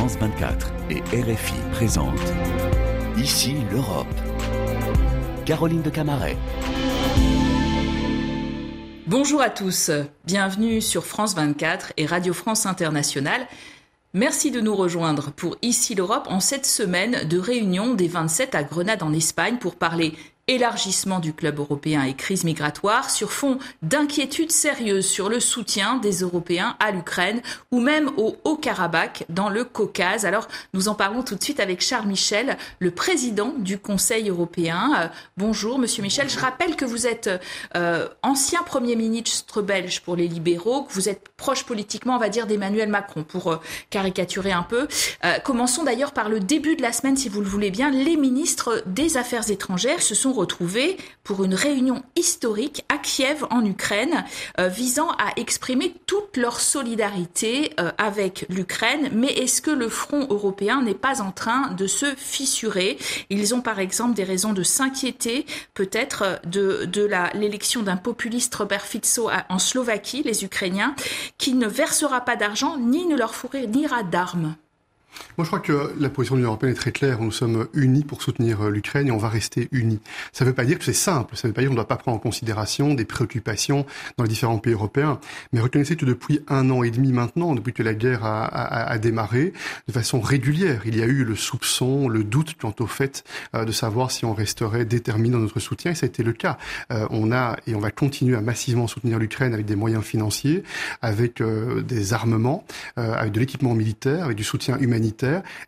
France 24 et RFI présentent Ici l'Europe. Caroline de Camaret. Bonjour à tous, bienvenue sur France 24 et Radio France Internationale. Merci de nous rejoindre pour Ici l'Europe en cette semaine de réunion des 27 à Grenade en Espagne pour parler élargissement du club européen et crise migratoire sur fond d'inquiétudes sérieuses sur le soutien des Européens à l'Ukraine ou même au Haut-Karabakh dans le Caucase. Alors nous en parlons tout de suite avec Charles Michel, le président du Conseil européen. Euh, bonjour Monsieur Michel, je rappelle que vous êtes euh, ancien Premier ministre belge pour les libéraux, que vous êtes proche politiquement, on va dire, d'Emmanuel Macron pour euh, caricaturer un peu. commençons d'ailleurs par le début de la semaine, si vous le voulez bien. Les ministres des Affaires étrangères se sont pour une réunion historique à Kiev en Ukraine euh, visant à exprimer toute leur solidarité euh, avec l'Ukraine. Mais est-ce que le front européen n'est pas en train de se fissurer? Ils ont par exemple des raisons de s'inquiéter peut-être de, de l'élection d'un populiste Robert Fico en Slovaquie, les Ukrainiens, qui ne versera pas d'argent ni ne leur fournira d'armes. Moi, je crois que la position de l'Union européenne est très claire. Nous sommes unis pour soutenir euh, l'Ukraine et on va rester unis. Ça ne veut pas dire que c'est simple. Ça ne veut pas dire qu'on ne doit pas prendre en considération des préoccupations dans les différents pays européens. Mais reconnaissez que depuis un an et demi maintenant, depuis que la guerre a, a, a démarré, de façon régulière, il y a eu le soupçon, le doute quant au fait euh, de savoir si on resterait déterminé dans notre soutien. Et ça a été le cas. Euh, on a et on va continuer à massivement soutenir l'Ukraine avec des moyens financiers, avec des armements, avec de l'équipement militaire, avec du soutien humanitaire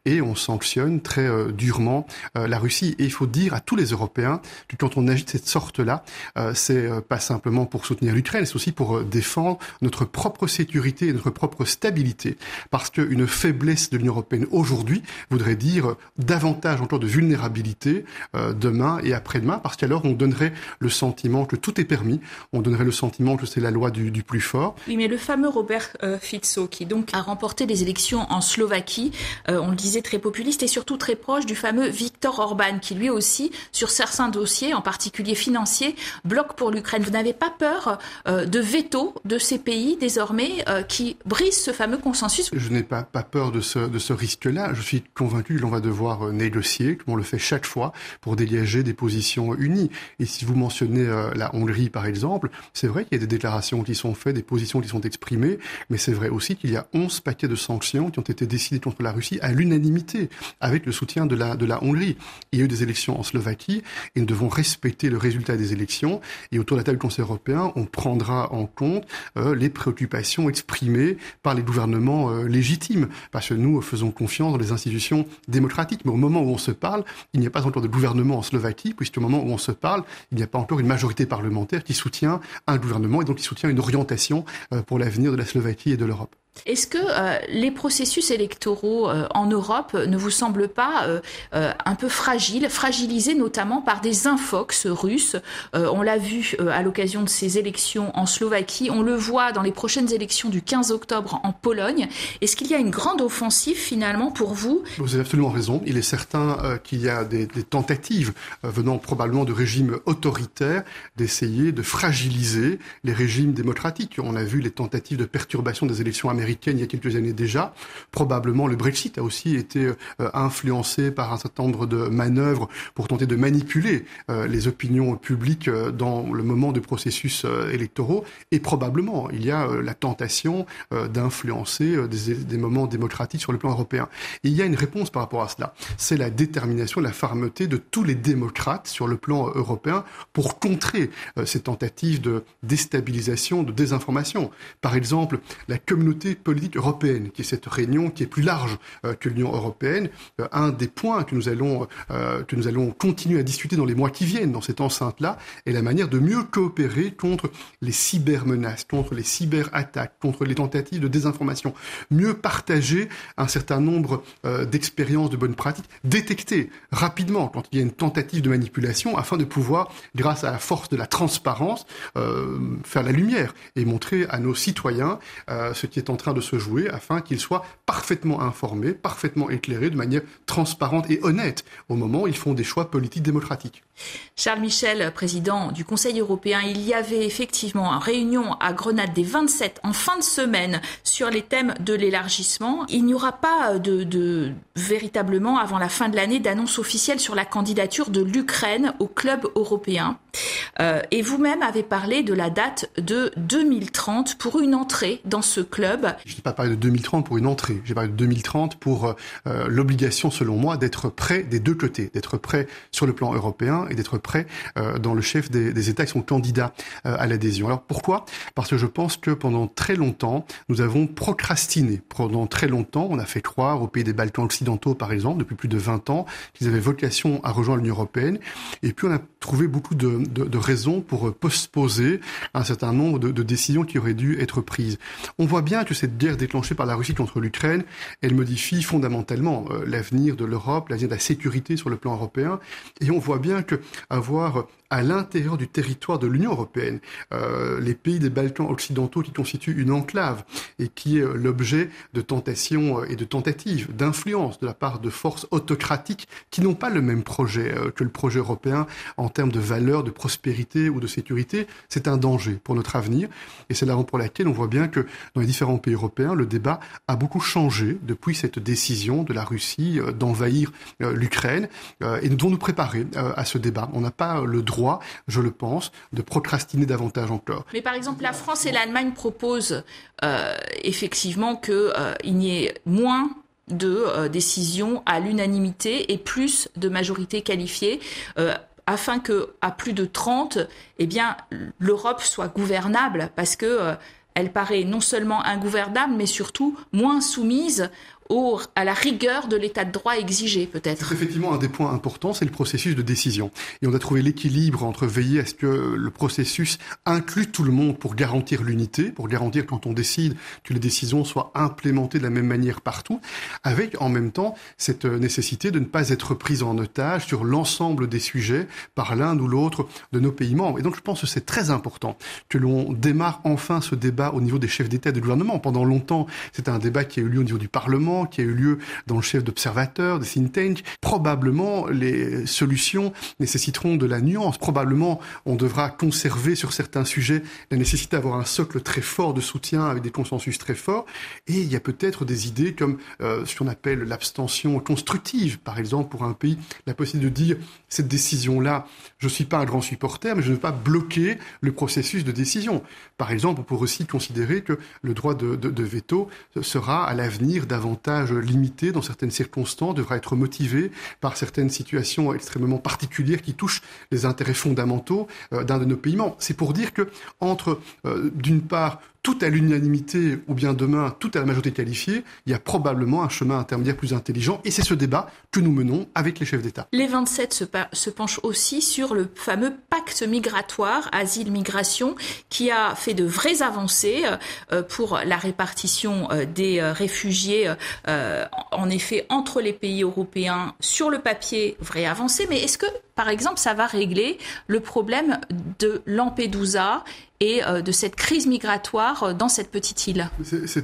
et on sanctionne très euh, durement euh, la Russie. Et il faut dire à tous les Européens que quand on agit de cette sorte-là, euh, c'est pas simplement pour soutenir l'Ukraine, c'est aussi pour défendre notre propre sécurité et notre propre stabilité. Parce qu'une faiblesse de l'Union européenne aujourd'hui voudrait dire davantage encore de vulnérabilité demain et après-demain, parce qu'alors on donnerait le sentiment que tout est permis, on donnerait le sentiment que c'est la loi du, du, plus fort. Oui, mais le fameux Robert Fico, qui donc a remporté les élections en Slovaquie, euh, on le disait, très populiste et surtout très proche du fameux Viktor Orban, qui lui aussi, sur certains dossiers, en particulier financiers, bloque pour l'Ukraine. Vous n'avez pas peur euh, de veto de ces pays désormais euh, qui brisent ce fameux consensus? Je n'ai pas, peur de ce, de ce risque-là. Je suis convaincu que l'on va devoir négocier, comme on le fait chaque fois, pour dégager des positions unies. Et si vous mentionnez la Hongrie, par exemple, c'est vrai qu'il y a des déclarations qui sont faites, des positions qui sont exprimées, mais c'est vrai aussi qu'il y a 11 paquets de sanctions qui ont été décidés contre la Russie à l'unanimité avec le soutien de la, Hongrie. Il y a eu des élections en Slovaquie et nous devons respecter le résultat des élections. Et autour de la table du Conseil européen, on prendra en compte euh, les préoccupations exprimées par les gouvernements euh, légitimes. Parce que nous faisons confiance dans les institutions démocratiques. Mais au moment où on se parle, il n'y a pas encore de gouvernement en Slovaquie, puisqu'au moment où on se parle, il n'y a pas encore une majorité parlementaire qui soutient un gouvernement et donc qui soutient une orientation euh, pour l'avenir de la Slovaquie et de l'Europe. Est-ce que euh, les processus électoraux euh, en Europe ne vous semblent pas euh, un peu fragiles, fragilisés notamment par des infox russes? On l'a vu à l'occasion de ces élections en Slovaquie, on le voit dans les prochaines élections du 15 octobre en Pologne. Est-ce qu'il y a une grande offensive finalement pour vous? Vous avez absolument raison. Il est certain qu'il y a des tentatives venant probablement de régimes autoritaires d'essayer de fragiliser les régimes démocratiques. On a vu les tentatives de perturbation des élections américaines américaine il y a quelques années déjà. Probablement le Brexit a aussi été euh, influencé par un certain nombre de manœuvres pour tenter de manipuler euh, les opinions publiques euh, dans le moment de processus électoraux. Et probablement il y a la tentation d'influencer des, des, moments démocratiques sur le plan européen. Et il y a une réponse par rapport à cela. C'est la détermination, la fermeté de tous les démocrates sur le plan européen pour contrer ces tentatives de déstabilisation, de désinformation. Par exemple, la communauté politique européenne, qui est cette réunion qui est plus large euh, que l'Union européenne. Euh, un des points que nous allons euh, que nous allons continuer à discuter dans les mois qui viennent dans cette enceinte-là est la manière de mieux coopérer contre les cybermenaces, contre les cyberattaques, contre les tentatives de désinformation, mieux partager un certain nombre d'expériences de bonnes pratiques, détecter rapidement quand il y a une tentative de manipulation afin de pouvoir, grâce à la force de la transparence, faire la lumière et montrer à nos citoyens ce qui est en train de se jouer afin qu'ils soient parfaitement informés, parfaitement éclairés, de manière transparente et honnête au moment où ils font des choix politiques démocratiques. Charles Michel, président du Conseil européen, il y avait effectivement une réunion à Grenade des 27 en fin de semaine sur les thèmes de l'élargissement. Il n'y aura pas de, de, véritablement avant la fin de l'année d'annonce officielle sur la candidature de l'Ukraine au club européen. Euh, et vous-même avez parlé de la date de 2030 pour une entrée dans ce club. Je n'ai pas parlé de 2030 pour une entrée, j'ai parlé de 2030 pour euh, l'obligation, selon moi, d'être prêt des deux côtés, d'être prêt sur le plan européen et d'être prêt euh, dans le chef des, États qui sont candidats euh, à l'adhésion. Alors pourquoi? Parce que je pense que pendant très longtemps, nous avons procrastiné. Pendant très longtemps, on a fait croire aux pays des Balkans occidentaux, par exemple, depuis plus de 20 ans, qu'ils avaient vocation à rejoindre l'Union européenne. Et puis on a trouvé beaucoup de raisons pour postposer un certain nombre de, de, décisions qui auraient dû être prises. On voit bien que cette guerre déclenchée par la Russie contre l'Ukraine, elle modifie fondamentalement euh, l'avenir de l'Europe, l'avenir de la sécurité sur le plan européen. Et on voit bien que avoir à l'intérieur du territoire de l'Union européenne, euh, les pays des Balkans occidentaux qui constituent une enclave et qui est l'objet de tentations euh, et de tentatives d'influence de la part de forces autocratiques qui n'ont pas le même projet euh, que le projet européen en termes de valeurs, de prospérité ou de sécurité, c'est un danger pour notre avenir. Et c'est la raison pour laquelle on voit bien que dans les différents pays européens, le débat a beaucoup changé depuis cette décision de la Russie euh, d'envahir euh, l'Ukraine. Euh, et nous devons nous préparer à ce débat. On n'a pas le droit je le pense, de procrastiner davantage encore. Mais par exemple, la France et l'Allemagne proposent euh, effectivement qu'il euh, n'y ait moins de euh, décisions à l'unanimité et plus de majorité qualifiée. Euh, afin que à plus de 30, eh bien l'Europe soit gouvernable parce que euh, elle paraît non seulement ingouvernable mais surtout moins soumise à la rigueur de l'état de droit exigé, peut-être. Effectivement un des points importants, c'est le processus de décision. Et on a trouvé l'équilibre entre veiller à ce que le processus inclue tout le monde pour garantir l'unité, pour garantir quand on décide que les décisions soient implémentées de la même manière partout, avec en même temps cette nécessité de ne pas être prise en otage sur l'ensemble des sujets par l'un ou l'autre de nos pays membres. Et donc je pense que c'est très important que l'on démarre enfin ce débat au niveau des chefs d'État et de gouvernement. Pendant longtemps, c'était un débat qui a eu lieu au niveau du Parlement, qui a eu lieu dans le chef d'observateurs, des think tanks. Probablement, les solutions nécessiteront de la nuance. Probablement, on devra conserver sur certains sujets la nécessité d'avoir un socle très fort de soutien avec des consensus très forts. Et il y a peut-être des idées comme euh, ce qu'on appelle l'abstention constructive, par exemple, pour un pays, la possibilité de dire cette décision-là, je ne suis pas un grand supporter, mais je ne veux pas bloquer le processus de décision. Par exemple, on pourrait aussi considérer que le droit de veto sera à l'avenir davantage limité dans certaines circonstances, devra être motivé par certaines situations extrêmement particulières qui touchent les intérêts fondamentaux euh, d'un de nos pays. C'est pour dire que entre, euh, d'une part, tout à l'unanimité ou bien demain tout à la majorité qualifiée, il y a probablement un chemin intermédiaire plus intelligent et c'est ce débat que nous menons avec les chefs d'État. Les 27 se, se, penchent aussi sur le fameux pacte migratoire, asile-migration, qui a fait de vraies avancées euh, pour la répartition euh, des euh, réfugiés, en effet, entre les pays européens sur le papier, vraie avancée, mais est-ce que par exemple, ça va régler le problème de Lampedusa et euh, de cette crise migratoire euh, dans cette petite île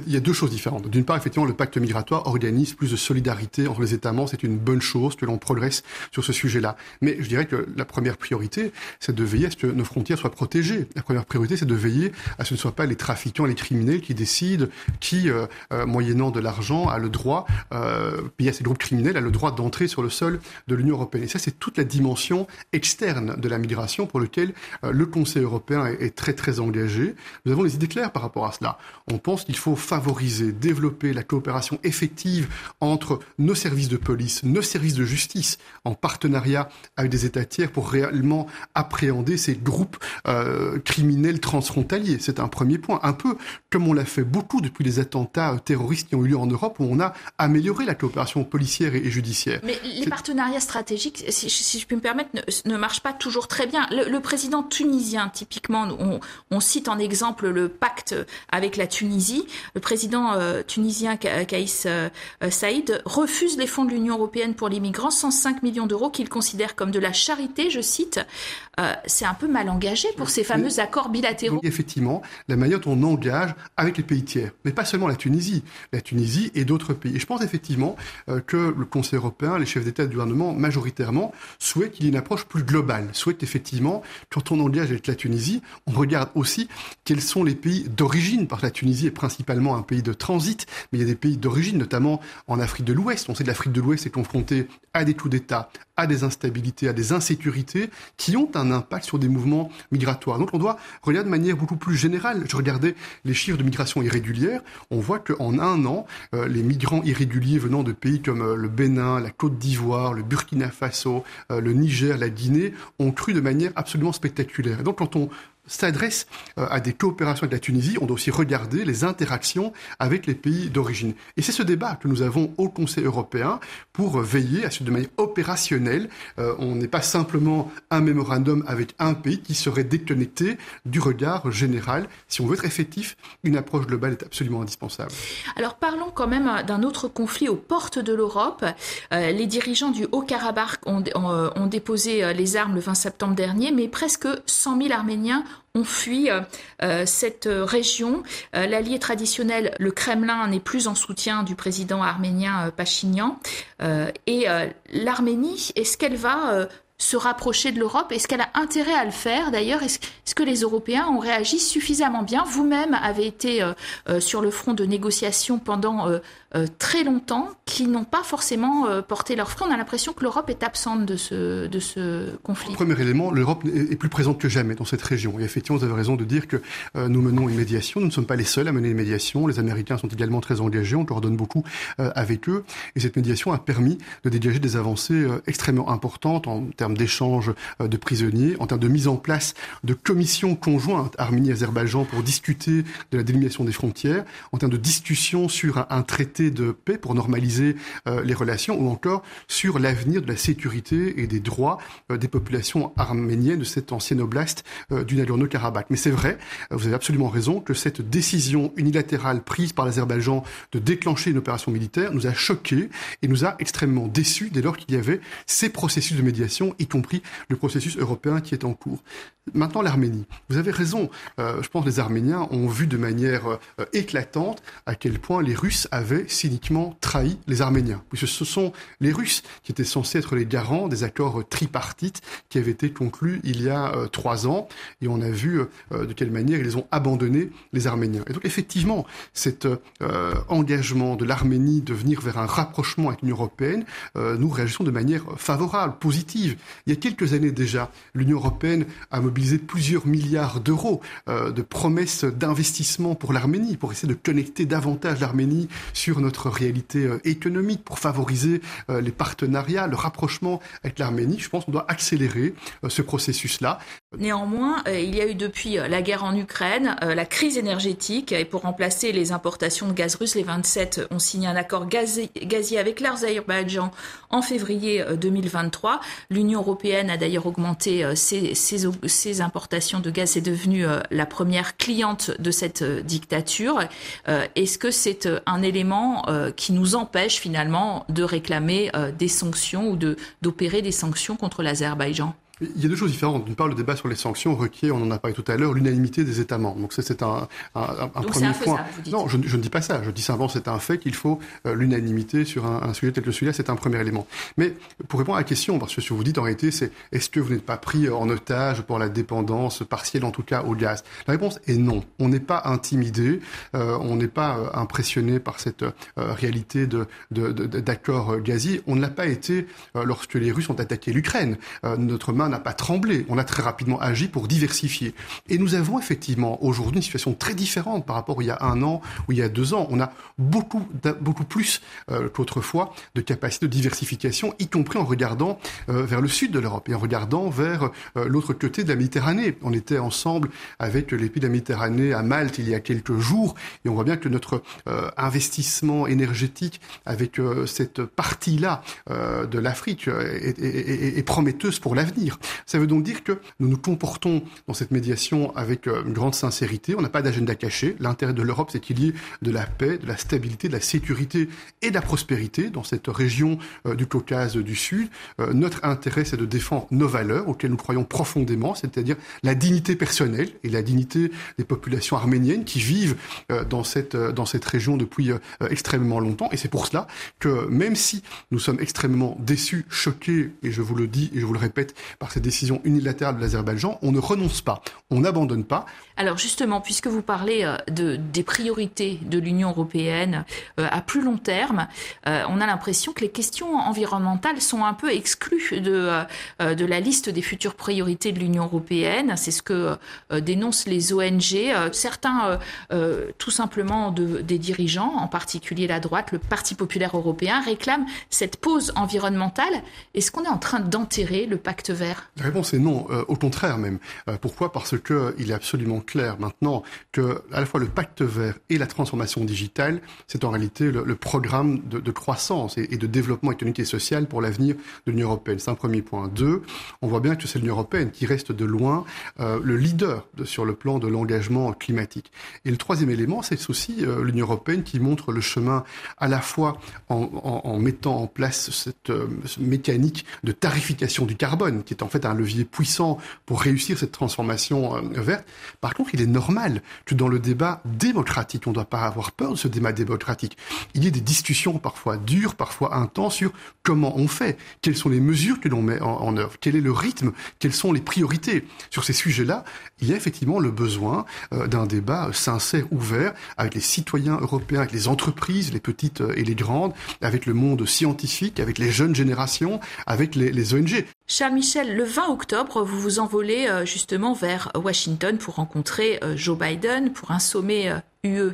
Il y a deux choses différentes. D'une part, effectivement, le pacte migratoire organise plus de solidarité entre les États membres. C'est une bonne chose que l'on progresse sur ce sujet-là. Mais je dirais que la première priorité, c'est de veiller à ce que nos frontières soient protégées. La première priorité, c'est de veiller à ce que ne soient pas les trafiquants, les criminels qui décident qui, euh, moyennant de l'argent, a le droit, euh, à ces groupes criminels, a le droit d'entrer sur le sol de l'Union européenne. Et ça, c'est toute la dimension externe de la migration pour lequel euh, le Conseil européen est, est très très engagé. Nous avons les idées claires par rapport à cela. On pense qu'il faut favoriser, développer la coopération effective entre nos services de police, nos services de justice, en partenariat avec des États tiers pour réellement appréhender ces groupes euh, criminels transfrontaliers. C'est un premier point. Un peu comme on l'a fait beaucoup depuis les attentats terroristes qui ont eu lieu en Europe, où on a amélioré la coopération policière et, et judiciaire. Mais les partenariats stratégiques, si, si je puis me permettre, ne, marche pas toujours très bien. Le, président tunisien, typiquement, on, cite en exemple le pacte avec la Tunisie. Le président euh, tunisien Kaïs euh, Saïd refuse les fonds de l'Union européenne pour les migrants, 105 millions d'euros qu'il considère comme de la charité, je cite. c'est un peu mal engagé pour ces fameux accords bilatéraux. effectivement, la dont on engage avec les pays tiers, mais pas seulement la Tunisie, la Tunisie et d'autres pays. Et je pense effectivement que le Conseil européen, les chefs d'État et de gouvernement, majoritairement, souhaitent qu'il ait une approche plus globale, souhaitent effectivement, quand on engage avec la Tunisie, on regarde aussi quels sont les pays d'origine, parce que la Tunisie est principalement un pays de transit, mais il y a des pays d'origine, notamment en Afrique de l'Ouest. On sait que l'Afrique de l'Ouest est confrontée à des coups d'État, à des instabilités, à des insécurités qui ont un impact sur des mouvements migratoires. Donc on doit regarder de manière beaucoup plus générale. Je regardais les chiffres de migration irrégulière. On voit qu'en un an, euh, les migrants irréguliers venant de pays comme euh, le Bénin, la Côte d'Ivoire, le Burkina Faso, euh, le Niger, la Guinée ont cru de manière absolument spectaculaire. donc quand on s'adresse euh, à des coopérations avec la Tunisie, on doit aussi regarder les interactions avec les pays d'origine. Et c'est ce débat que nous avons au Conseil européen pour veiller à ce de manière opérationnelle. Euh, on n'est pas simplement un mémorandum avec un pays qui serait déconnecté du regard général. Si on veut être effectif, une approche globale est absolument indispensable. Alors parlons quand même d'un autre conflit aux portes de l'Europe. Euh, les dirigeants du Haut-Karabakh ont, ont déposé les armes le 20 septembre dernier, mais presque 100 000 Arméniens ont fui euh, euh, cette région. Euh, l'allié traditionnel, le Kremlin, n'est plus en soutien du président arménien Pachinian. et l'Arménie, est-ce qu'elle va se rapprocher de l'Europe Est-ce qu'elle a intérêt à le faire D'ailleurs, est-ce que les Européens ont réagi suffisamment bien? Vous-même avez été sur le front de négociations pendant euh, très longtemps qui n'ont pas forcément euh, porté leur front. On a l'impression que l'Europe est absente de ce, de ce conflit. Premier élément, l'Europe est plus présente que jamais dans cette région. Et effectivement, vous avez raison de dire que euh, nous menons une médiation. Nous ne sommes pas les seuls à mener une médiation. Les Américains sont également très engagés. On coordonne beaucoup avec eux. Et cette médiation a permis de dégager des avancées extrêmement importantes en termes d'échange de prisonniers, en termes de mise en place de commissions conjointes Arménie-Azerbaïdjan pour discuter de la délimitation des frontières, en termes de discussion sur un traité de paix pour normaliser euh, les relations, ou encore sur l'avenir de la sécurité et des droits euh, des populations arméniennes de cette ancienne oblast euh, du Nagorno-Karabakh. Mais c'est vrai, vous avez absolument raison, que cette décision unilatérale prise par l'Azerbaïdjan de déclencher une opération militaire nous a choqués et nous a extrêmement déçus dès lors qu'il y avait ces processus de médiation, y compris le processus européen qui est en cours. Maintenant, l'Arménie. Vous avez raison. je pense que les Arméniens ont vu de manière éclatante à quel point les Russes avaient cyniquement trahi les Arméniens, puisque ce sont les Russes qui étaient censés être les garants des accords tripartites qui avaient été conclus il y a euh, trois ans, et on a vu euh, de quelle manière ils ont abandonné les Arméniens. Et donc effectivement, cet euh, engagement de l'Arménie de venir vers un rapprochement avec l'Union européenne, nous réagissons de manière favorable, positive. Il y a quelques années déjà, l'Union européenne a mobilisé plusieurs milliards d'euros de promesses d'investissement pour l'Arménie, pour essayer de connecter davantage l'Arménie sur notre réalité euh, économique, pour favoriser euh, les partenariats, le rapprochement avec l'Arménie. Je pense qu'on doit accélérer euh, ce processus-là. Néanmoins, il y a eu depuis la guerre en Ukraine, la crise énergétique, et pour remplacer les importations de gaz russe, les 27 ont signé un accord gazier avec l'Azerbaïdjan en février 2023. L'Union européenne a d'ailleurs augmenté ses, importations de gaz. C'est devenue la première cliente de cette dictature. Est-ce que c'est un élément euh, qui nous empêche finalement de réclamer euh, des sanctions ou d'opérer des sanctions contre l'Azerbaïdjan? Il y a deux choses différentes. D'une part, le débat sur les sanctions requiert, on en a parlé tout à l'heure, l'unanimité des États membres. Donc ça, c'est un, un, un Donc premier point. Non, je, je, ne dis pas ça. Je dis simplement c'est un fait qu'il faut euh, l'unanimité sur un, un, sujet tel que celui-là. C'est un premier élément. Mais pour répondre à la question, parce que ce que vous dites en réalité, c'est est-ce que vous n'êtes pas pris en otage pour la dépendance partielle, en tout cas au gaz? La réponse est non. On n'est pas intimidé, euh, on n'est pas euh, impressionné par cette euh, réalité de, de, de, gaziers. On ne l'a pas été lorsque les Russes ont attaqué l'Ukraine. notre main n'a pas tremblé. On a très rapidement agi pour diversifier. Et nous avons effectivement aujourd'hui une situation très différente par rapport à il y a un an ou il y a deux ans. On a beaucoup, beaucoup plus euh, qu'autrefois de capacité de diversification, y compris en regardant euh, vers le sud de l'Europe et en regardant vers euh, l'autre côté de la Méditerranée. On était ensemble avec les pays de la Méditerranée à Malte il y a quelques jours et on voit bien que notre investissement énergétique avec cette partie-là de l'Afrique est, prometteuse pour l'avenir. Ça veut donc dire que nous nous comportons dans cette médiation avec une grande sincérité. On n'a pas d'agenda caché. L'intérêt de l'Europe, c'est qu'il y ait de la paix, de la stabilité, de la sécurité et de la prospérité dans cette région euh, du Caucase du Sud. Euh, notre intérêt, c'est de défendre nos valeurs auxquelles nous croyons profondément, c'est-à-dire la dignité personnelle et la dignité des populations arméniennes qui vivent euh, dans cette, dans région depuis extrêmement longtemps. Et c'est pour cela que même si nous sommes extrêmement déçus, choqués, et je vous le dis et je vous le répète, cette décision unilatérale de l'Azerbaïdjan, on ne renonce pas, on n'abandonne pas. Alors justement, puisque vous parlez de, des priorités de l'Union européenne à plus long terme, euh, on a l'impression que les questions environnementales sont un peu exclues de, euh, la liste des futures priorités de l'Union europééenne. C'est ce que euh, dénoncent les ONG. certains, tout simplement des dirigeants, en particulier la droite, le Parti populaire européen, réclament cette pause environnementale. Est-ce qu'on est en train d'enterrer le pacte vert? La réponse est non, au contraire même. pourquoi? Parce qu'il est absolument clair maintenant que à la fois le pacte vert et la transformation digitale, c'est en réalité le, programme de, de croissance et, de développement économique et social pour l'avenir de l'Union européenne. C'est un premier point. Deux, on voit bien que c'est l'Union européenne qui reste de loin euh, le leader de, sur le plan de l'engagement climatique. Et le troisième élément, c'est aussi euh, l'Union européenne qui montre le chemin à la fois en, en, en mettant en place cette euh, mécanique de tarification du carbone, qui est en fait un levier puissant pour réussir cette transformation euh, verte. Par contre, il est normal que dans le débat démocratique, on ne doit pas avoir peur de ce débat démocratique. Il y ait des discussions parfois dures, parfois intenses sur comment on fait, quelles sont les mesures que l'on met en, œuvre, quel est le rythme, quelles sont les priorités. Sur ces sujets-là, il y a effectivement le besoin euh, d'un débat sincère, ouvert, avec les citoyens européens, avec les entreprises, les petites euh, et les grandes, avec le monde scientifique, avec les jeunes générations, avec les ONG. Charles Michel, le 20 octobre, vous vous envolez euh, justement vers Washington pour rencontrer Joe Biden pour un sommet UE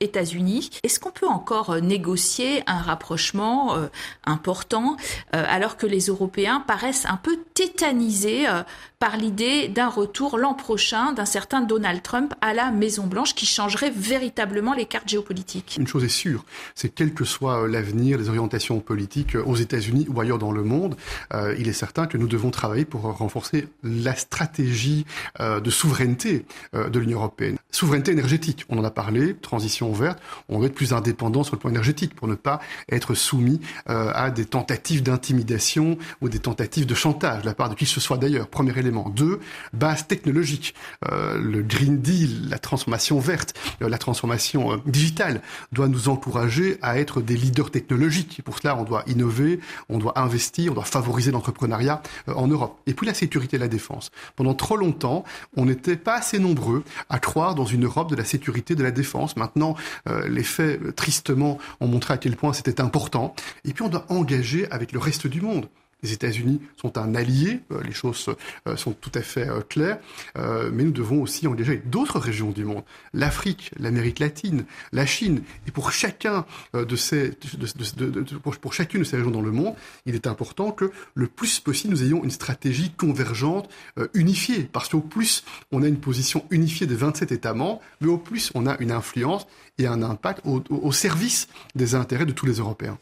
États-Unis. Est-ce qu'on peut encore euh, négocier un rapprochement euh, important euh, alors que les Européens paraissent un peu tétanisés par l'idée d'un retour l'an prochain d'un certain Donald Trump à la Maison-Blanche qui changerait véritablement les cartes géopolitiques? Une chose est sûre, c'est quel que soit l'avenir, les orientations politiques aux États-Unis ou ailleurs dans le monde, il est certain que nous devons travailler pour renforcer la stratégie de souveraineté de l'Union européenne. Souveraineté énergétique, on en a parlé, transition on doit être plus indépendant sur le plan énergétique pour ne pas être soumis euh, à des tentatives d'intimidation ou des tentatives de chantage de la part de qui que ce soit d'ailleurs. Premier élément. Deux, base technologique. Euh, le Green Deal, la transformation verte, euh, la transformation digitale doit nous encourager à être des leaders technologiques. Et pour cela, on doit innover, on doit investir, on doit favoriser l'entrepreneuriat en Europe. Et puis la sécurité et la défense. Pendant trop longtemps, on n'était pas assez nombreux à croire dans une Europe de la sécurité et de la défense. Maintenant, les faits, euh, tristement, ont montré à quel point c'était important. Et puis on doit engager avec le reste du monde. Les États-Unis sont un allié, euh, les choses sont tout à fait claires, mais nous devons aussi engager d'autres régions du monde, l'Afrique, l'Amérique latine, la Chine. Et pour chacun de ces, pour chacune de ces régions dans le monde, il est important que le plus possible nous ayons une stratégie convergente, unifiée, parce qu'au plus on a une position unifiée des 27 États membres, mais au plus on a une influence et un impact au, service des intérêts de tous les Européens.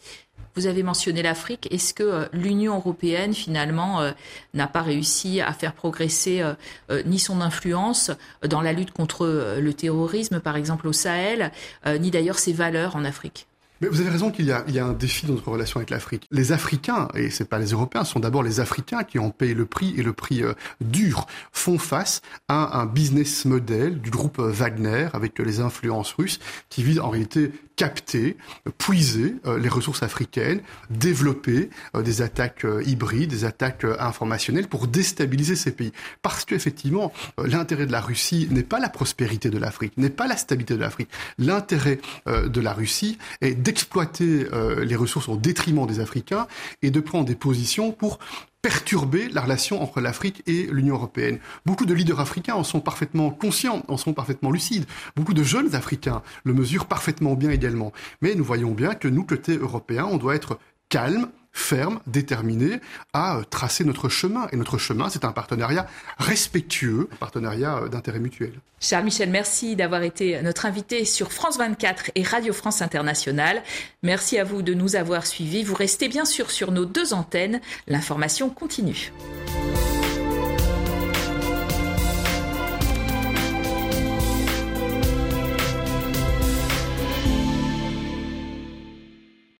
Vous avez mentionné l'Afrique. Est-ce que euh, l'Union européenne, finalement, euh, n'a pas réussi à faire progresser euh, ni son influence dans la lutte contre le terrorisme, par exemple au Sahel, ni d'ailleurs ses valeurs en Afrique? Mais vous avez raison qu'il y, a, un défi dans notre relation avec l'Afrique. Les Africains, et c'est pas les Européens, sont d'abord les Africains qui ont payé le prix et le prix dur, font face à un business model du groupe Wagner avec les influences russes qui vise en réalité capter, puiser euh, les ressources africaines, développer euh, des attaques euh, hybrides, des attaques informationnelles pour déstabiliser ces pays. Parce qu'effectivement, l'intérêt de la Russie n'est pas la prospérité de l'Afrique, n'est pas la stabilité de l'Afrique. L'intérêt de la Russie est d'exploiter les ressources au détriment des Africains et de prendre des positions pour perturber la relation entre l'Afrique et l'Union européenne. Beaucoup de leaders africains en sont parfaitement conscients, en sont parfaitement lucides. Beaucoup de jeunes Africains le mesurent parfaitement bien également. Mais nous voyons bien que nous, côté européen, on doit être calme, ferme, déterminé à euh, tracer notre chemin. Et notre chemin, c'est un partenariat respectueux, un partenariat euh, d'intérêt mutuel. Charles Michel, merci d'avoir été notre invité sur France 24 et Radio France Internationale. Merci à vous de nous avoir suivis. Vous restez bien sûr sur nos deux antennes. L'information continue.